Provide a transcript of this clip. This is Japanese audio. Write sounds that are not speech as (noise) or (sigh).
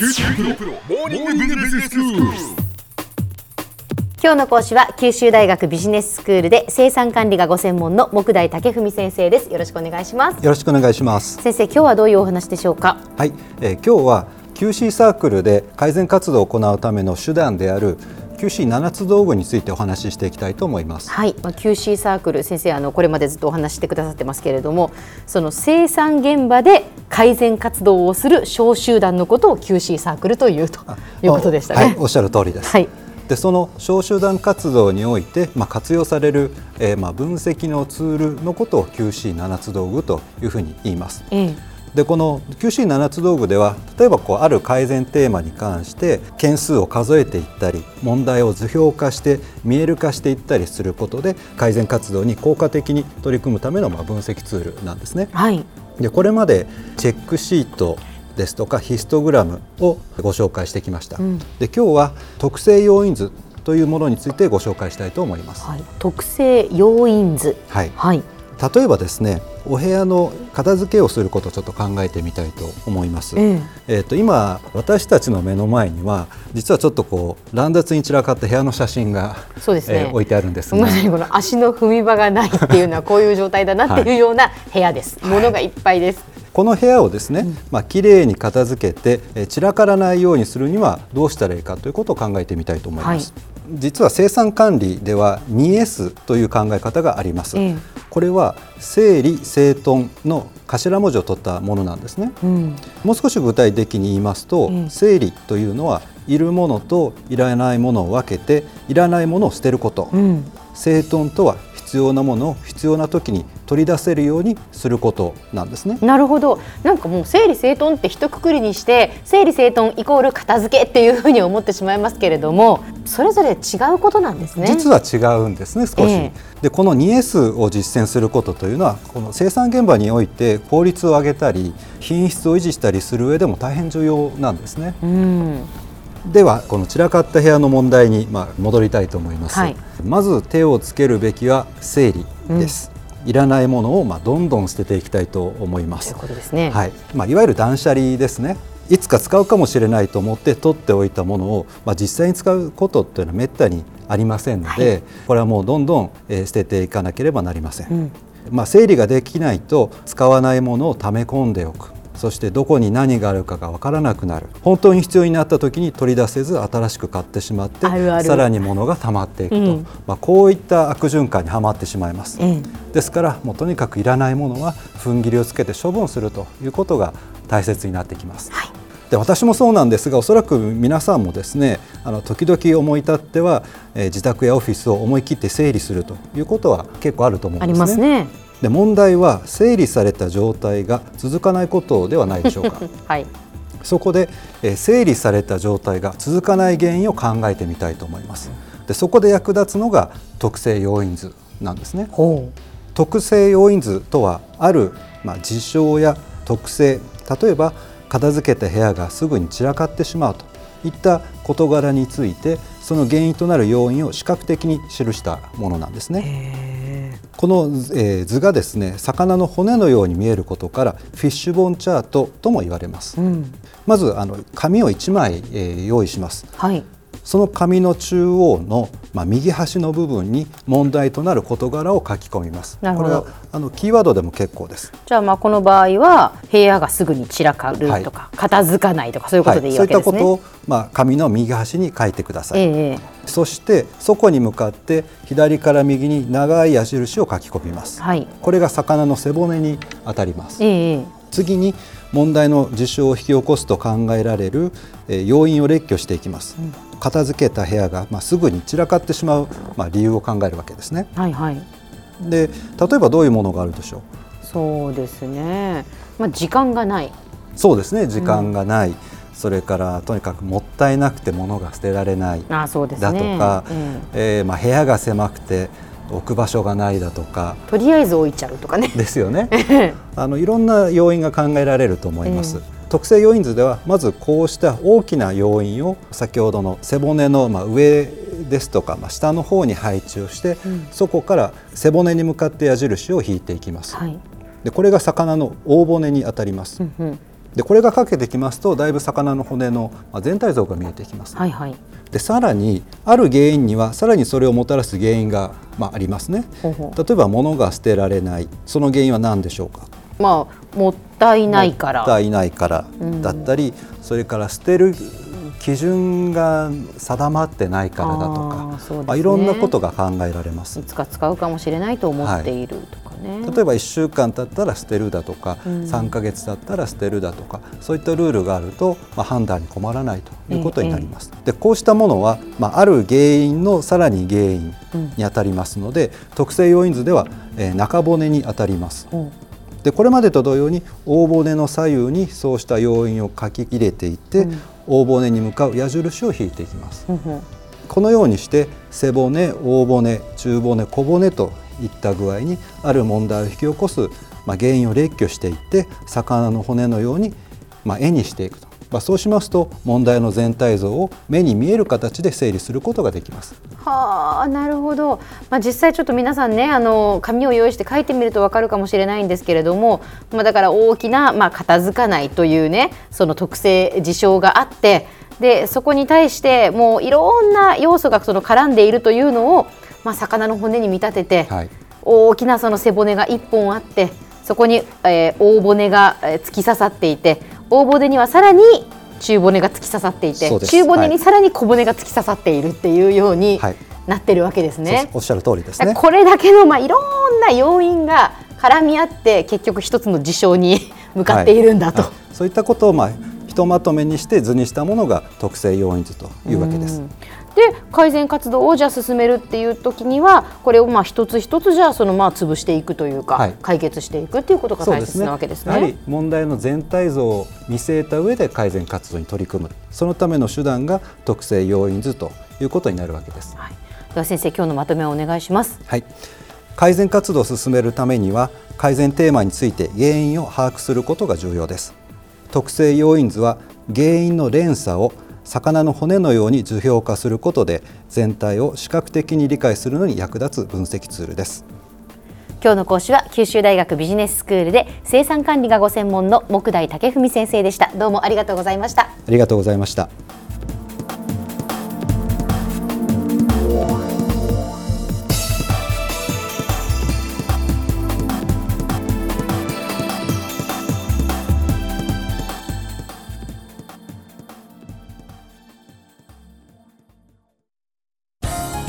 九州大学モーニングビジネススクール。今日の講師は九州大学ビジネススクールで生産管理がご専門の木大武文先生ですよろしくお願いしますよろしくお願いします。先生今日はどういうお話でしょうか？はい、えー今日は QC サークルで改善活動を行うための手段である QC 七つ道具についてお話ししていきたいと思います。はい、まあ、QC サークル先生あのこれまでずっとお話ししてくださってますけれどもその生産現場で改善活動をする小集団のことを QC サークルというということでしたね。はい、おっしゃる通りです。はいでその小集団活動において、まあ、活用される、えーまあ、分析のツールのことを QC 七つ道具というふうに言います。ええでこの QC 七つ道具では例えばこうある改善テーマに関して件数を数えていったり問題を図表化して見える化していったりすることで改善活動に効果的に取り組むためのまあ分析ツールなんですね。はい、でこれまでチェックシートですとかヒストグラムをご紹介してきました。うんで今日は特性要因図というものについてご紹介したいと思います。はい、特性要因図はいはい、例えばですねお部屋の片付けをすることをちょっと考えてみたいと思います。ええー、と今私たちの目の前には実はちょっとこう乱雑に散らかった部屋の写真が、そうですねえー置いてあるんですがまさにこの足の踏み場がないっていうのはこういう状態だなっていうような部屋です。物がいっぱいです。この部屋をですね、まあ綺麗に片付けて、えー散らからないようにするにはどうしたらいいかということを考えてみたいと思います。実は生産管理では 2S という考え方があります。ええ。これは整理整頓の頭文字を取ったものなんですね。うん、もう少し具体的に言いますと、うん整理というのはいるものといらないものを分けていらないものを捨てること、うん、整頓とは必要なものを必要な時に取り出せるようにすることなんですね。なるほど。なんかもう整理整頓って一括りにして整理整頓イコール片付けっていうふうに思ってしまいますけれども、それぞれ違うことなんですね。実は違うんですね少し、えでこの 2S を実践することというのはこの生産現場において効率を上げたり品質を維持したりする上でも大変重要なんですね。うん、ではこの散らかった部屋の問題にまあ戻りたいと思います、はいまず手をつけるべきは整理です、いらないものをまあどんどん捨てていきたいと思います。ということですね。はい。まあ、いわゆる断捨離ですね。いつか使うかもしれないと思って取っておいたものを、まあ、実際に使うことっていうのはめったにありませんので、はい。これはもうどんどん、えー捨てていかなければなりません、うん、まあ、整理ができないと使わないものを溜め込んでおくそしてどこに何があるかが分からなくなる本当に必要になった時に取り出せず新しく買ってしまってさらに物が溜まっていくと、うんまあ、こういった悪循環にはまってしまいます。えですからもうとにかくいらないものは踏ん切りをつけて処分するということが大切になってきます。はいで私もそうなんですがおそらく皆さんもですねあの時々思い立っては、えー自宅やオフィスを思い切って整理するということは結構あると思うんありですね。ますね。で問題は整理された状態が続かないことではないでしょうか (laughs) はい。そこで、えー整理された状態が続かない原因を考えてみたいと思いますでそこで役立つのが特性要因図なんですねほ特性要因図とはある、まあ、事象や特性例えば片付けた部屋がすぐに散らかってしまうといった事柄についてその原因となる要因を視覚的に記したものなんですう。ね。へこの、えー図がですね魚の骨のように見えることからフィッシュボーンチャートとも言われますえ。うん。まずあの紙を1枚、えー用意しますはい。その紙の中央の、まあ、右端の部分に問題となる事柄を書き込みます。なるほど。これはあのキーワードでも結構です。じゃあまあこの場合は部屋がすぐに散らかるとか、片付かないとかそういうことでいいそういったわけですね。ことを、まあ、紙の右端に書いてください、ええそしてそこに向かって左から右に長い矢印を書き込みます、はい。これが魚の背骨に当たります。ええ。次に問題の事象を引き起こすと考えられる、えー要因を列挙していきます、片付けた部屋が、まあ、すぐに散らかってしまう、まあ、理由を考えるわけですね。はいはい。で例えばどういうものがあるでしょう？そうですね。まあ時間がない。そうですね。時間がない、それからとにかくもったいなくて物が捨てられない。あそうですだね。とか、ええーまあ、部屋が狭くて置く場所がないだとかえとりあえず置いちゃうとかね。ですよね (laughs) あのいろんな要因が考えられると思います。え特性要因図ではまずこうした大きな要因を先ほどの背骨のまあ上ですとかまあ下の方に配置をして、うんそこから背骨に向かって矢印を引いていきます。はい。でこれが魚の大骨に当たります。うんうん。でこれがかけてきますとだいぶ魚の骨の全体像が見えてきます。はいはい。でさらにある原因にはさらにそれをもたらす原因が、まあ、ありますね。ほうほ例えば物が捨てられない。その原因は何でしょうか？まあもったいないから。もったいないからだったり、それから捨てる基準が定まってないからだとかね。まあ、いろんなことが考えられます。いつか使うかもしれないと思っているとかね。例えば1週間経ったら捨てるだとか、3ヶ月経ったら捨てるだとかそういったルールがあると、まあ、判断に困らないということになります。でこうしたものは、まあ、ある原因のさらに原因にあたりますので、特性要因図では、えー中骨にあたります。うんでこれまでと同様に大骨の左右にそうした要因を書き入れていって、大骨に向かう矢印を引いていきます。うんうんこのようにして背骨、大骨、中骨、小骨といった具合にある問題を引き起こす、まあ、原因を列挙していって魚の骨のように、まあ、絵にしていくと、まあ、そうしますと問題の全体像を目に見える形で整理することができます。はあなるほど、まあ、実際ちょっと皆さんねあの紙を用意して書いてみると分かるかもしれないんですけれども、まあ、だから大きな、まあ、片付かないというねその特性事象があってでそこに対してもういろんな要素がその絡んでいるというのを、まあ、魚の骨に見立てて、はい大きなその背骨が1本あってそこに、えー大骨がえー突き刺さっていて大骨にはさらに中骨が突き刺さっていて中骨にさらに小骨が突き刺さっているっていうようにはいなってるわけですね。おっしゃる通りですね。これだけの、まあ、いろんな要因が絡み合って結局一つの事象に (laughs) 向かっているんだと。はいそういったことを、まあ、ひとまとめにして図にしたものが特性要因図というわけです。で改善活動をじゃあ進めるっていう時にはこれをまあ一つ一つじゃあそのまあ潰していくというか、はい解決していくっていうことが大切なわけですね。やはり問題の全体像を見据えた上で改善活動に取り組むそのための手段が特性要因図ということになるわけです。はい、では先生今日のまとめをお願いします。はい、改善活動を進めるためには改善テーマについて原因を把握することが重要です特性要因図は原因の連鎖を魚の骨のように図表化することで全体を視覚的に理解するのに役立つ分析ツールです今日の講師は九州大学ビジネススクールで生産管理がご専門の木大武文先生でした。どうもありがとうございました。ありがとうございました